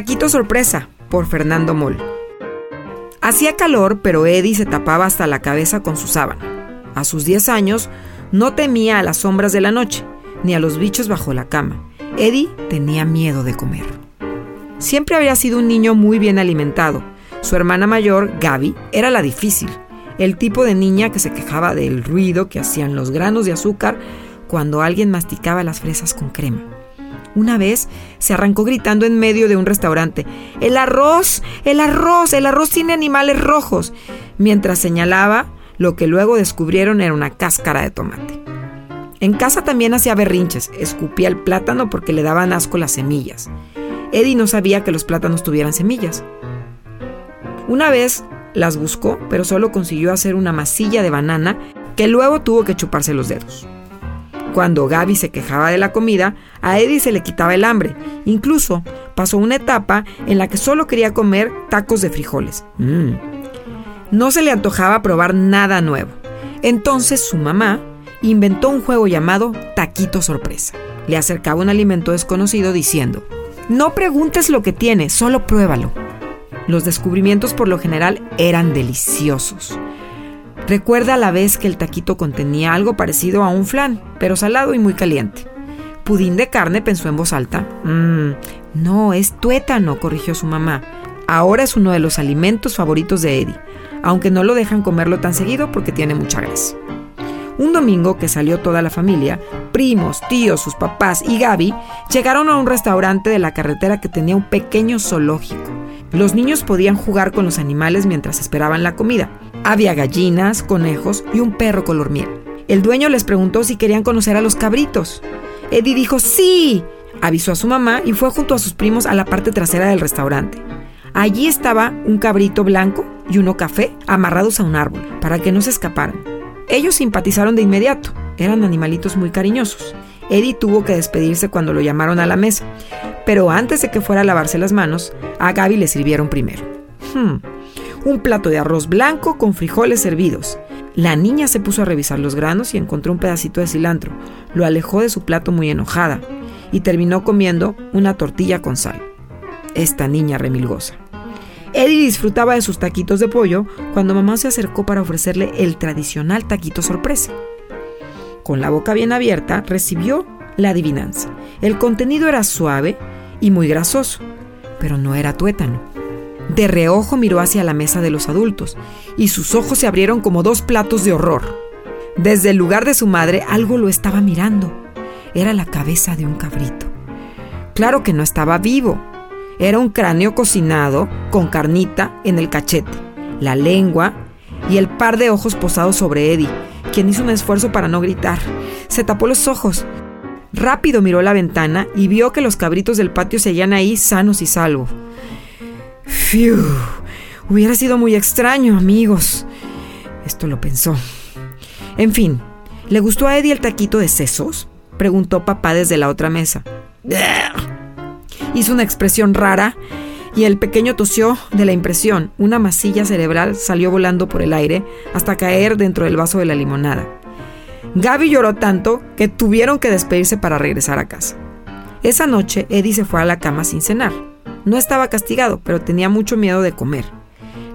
Taquito sorpresa, por Fernando Moll. Hacía calor, pero Eddie se tapaba hasta la cabeza con su sábana. A sus 10 años, no temía a las sombras de la noche, ni a los bichos bajo la cama. Eddie tenía miedo de comer. Siempre había sido un niño muy bien alimentado. Su hermana mayor, Gaby, era la difícil, el tipo de niña que se quejaba del ruido que hacían los granos de azúcar cuando alguien masticaba las fresas con crema. Una vez se arrancó gritando en medio de un restaurante, ¡El arroz! ¡El arroz! ¡El arroz tiene animales rojos! mientras señalaba lo que luego descubrieron era una cáscara de tomate. En casa también hacía berrinches, escupía el plátano porque le daban asco las semillas. Eddie no sabía que los plátanos tuvieran semillas. Una vez las buscó, pero solo consiguió hacer una masilla de banana que luego tuvo que chuparse los dedos. Cuando Gaby se quejaba de la comida, a Eddie se le quitaba el hambre. Incluso pasó una etapa en la que solo quería comer tacos de frijoles. Mm. No se le antojaba probar nada nuevo. Entonces su mamá inventó un juego llamado Taquito Sorpresa. Le acercaba un alimento desconocido diciendo, no preguntes lo que tiene, solo pruébalo. Los descubrimientos por lo general eran deliciosos. Recuerda a la vez que el taquito contenía algo parecido a un flan, pero salado y muy caliente. Pudín de carne, pensó en voz alta. Mmm, no, es tuétano, corrigió su mamá. Ahora es uno de los alimentos favoritos de Eddie, aunque no lo dejan comerlo tan seguido porque tiene mucha grasa. Un domingo que salió toda la familia, primos, tíos, sus papás y Gaby llegaron a un restaurante de la carretera que tenía un pequeño zoológico. Los niños podían jugar con los animales mientras esperaban la comida. Había gallinas, conejos y un perro color miel. El dueño les preguntó si querían conocer a los cabritos. Eddie dijo sí. Avisó a su mamá y fue junto a sus primos a la parte trasera del restaurante. Allí estaba un cabrito blanco y uno café amarrados a un árbol para que no se escaparan. Ellos simpatizaron de inmediato. Eran animalitos muy cariñosos. Eddie tuvo que despedirse cuando lo llamaron a la mesa, pero antes de que fuera a lavarse las manos, a Gaby le sirvieron primero. Hmm un plato de arroz blanco con frijoles hervidos. La niña se puso a revisar los granos y encontró un pedacito de cilantro. Lo alejó de su plato muy enojada y terminó comiendo una tortilla con sal. Esta niña remilgosa. Eddie disfrutaba de sus taquitos de pollo cuando mamá se acercó para ofrecerle el tradicional taquito sorpresa. Con la boca bien abierta, recibió la adivinanza. El contenido era suave y muy grasoso, pero no era tuétano. De reojo miró hacia la mesa de los adultos y sus ojos se abrieron como dos platos de horror. Desde el lugar de su madre algo lo estaba mirando. Era la cabeza de un cabrito. Claro que no estaba vivo. Era un cráneo cocinado con carnita en el cachete, la lengua y el par de ojos posados sobre Eddie, quien hizo un esfuerzo para no gritar. Se tapó los ojos. Rápido miró la ventana y vio que los cabritos del patio seguían ahí sanos y salvos. Fiu, hubiera sido muy extraño, amigos. Esto lo pensó. En fin, ¿le gustó a Eddie el taquito de sesos? Preguntó papá desde la otra mesa. Hizo una expresión rara y el pequeño tosió de la impresión. Una masilla cerebral salió volando por el aire hasta caer dentro del vaso de la limonada. Gaby lloró tanto que tuvieron que despedirse para regresar a casa. Esa noche Eddie se fue a la cama sin cenar. No estaba castigado, pero tenía mucho miedo de comer.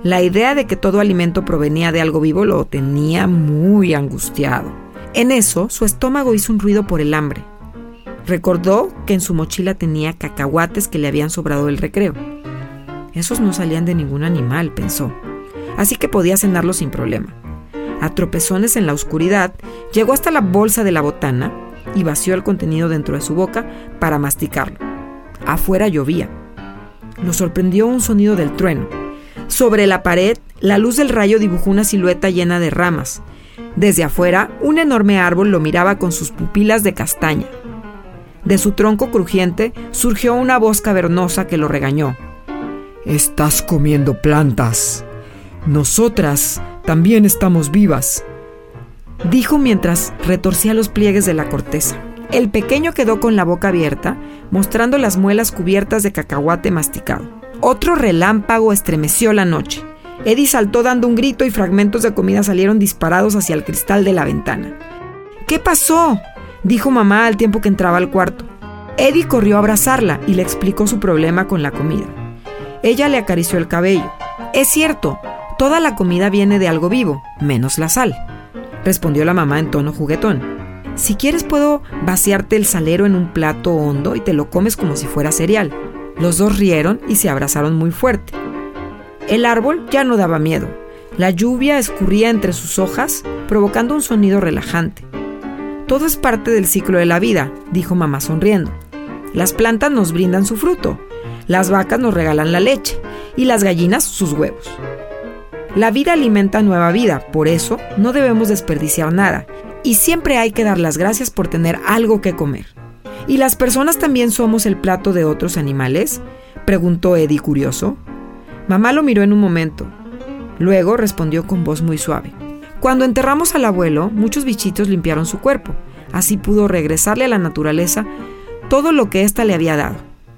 La idea de que todo alimento provenía de algo vivo lo tenía muy angustiado. En eso, su estómago hizo un ruido por el hambre. Recordó que en su mochila tenía cacahuates que le habían sobrado del recreo. Esos no salían de ningún animal, pensó. Así que podía cenarlos sin problema. A tropezones en la oscuridad, llegó hasta la bolsa de la botana y vació el contenido dentro de su boca para masticarlo. Afuera llovía. Lo sorprendió un sonido del trueno. Sobre la pared, la luz del rayo dibujó una silueta llena de ramas. Desde afuera, un enorme árbol lo miraba con sus pupilas de castaña. De su tronco crujiente surgió una voz cavernosa que lo regañó. Estás comiendo plantas. Nosotras también estamos vivas, dijo mientras retorcía los pliegues de la corteza. El pequeño quedó con la boca abierta, mostrando las muelas cubiertas de cacahuate masticado. Otro relámpago estremeció la noche. Eddie saltó dando un grito y fragmentos de comida salieron disparados hacia el cristal de la ventana. ¿Qué pasó? dijo mamá al tiempo que entraba al cuarto. Eddie corrió a abrazarla y le explicó su problema con la comida. Ella le acarició el cabello. Es cierto, toda la comida viene de algo vivo, menos la sal, respondió la mamá en tono juguetón. Si quieres puedo vaciarte el salero en un plato hondo y te lo comes como si fuera cereal. Los dos rieron y se abrazaron muy fuerte. El árbol ya no daba miedo. La lluvia escurría entre sus hojas, provocando un sonido relajante. Todo es parte del ciclo de la vida, dijo mamá sonriendo. Las plantas nos brindan su fruto, las vacas nos regalan la leche y las gallinas sus huevos. La vida alimenta nueva vida, por eso no debemos desperdiciar nada y siempre hay que dar las gracias por tener algo que comer. ¿Y las personas también somos el plato de otros animales? preguntó Eddie curioso. Mamá lo miró en un momento. Luego respondió con voz muy suave. Cuando enterramos al abuelo, muchos bichitos limpiaron su cuerpo. Así pudo regresarle a la naturaleza todo lo que ésta le había dado.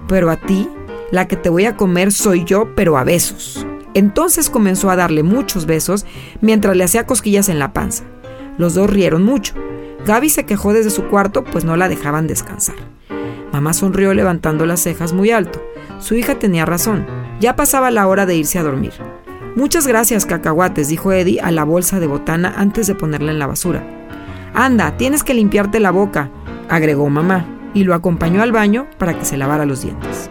Pero a ti, la que te voy a comer soy yo, pero a besos. Entonces comenzó a darle muchos besos mientras le hacía cosquillas en la panza. Los dos rieron mucho. Gaby se quejó desde su cuarto, pues no la dejaban descansar. Mamá sonrió levantando las cejas muy alto. Su hija tenía razón. Ya pasaba la hora de irse a dormir. Muchas gracias, cacahuates, dijo Eddie a la bolsa de botana antes de ponerla en la basura. Anda, tienes que limpiarte la boca, agregó mamá, y lo acompañó al baño para que se lavara los dientes.